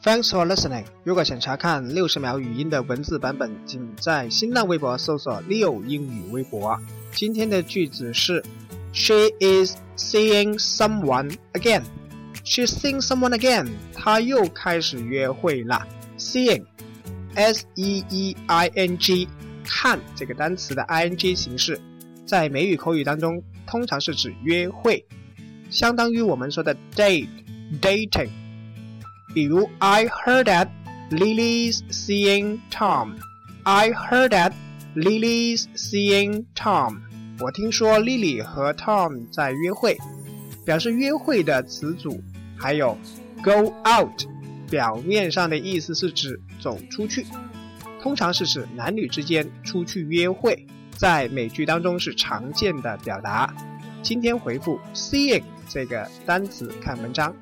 Thanks for listening。如果想查看六十秒语音的文字版本，请在新浪微博搜索 “Leo 英语微博”。今天的句子是：She is seeing someone again. She's seeing someone again. 她又开始约会了。Seeing，S E E I N G，看这个单词的 I N G 形式，在美语口语当中通常是指约会，相当于我们说的 date，dating。比如，I heard that Lily's seeing Tom. I heard that Lily's seeing Tom. 我听说 Lily 和 Tom 在约会。表示约会的词组还有 go out，表面上的意思是指走出去，通常是指男女之间出去约会，在美剧当中是常见的表达。今天回复 seeing 这个单词看文章。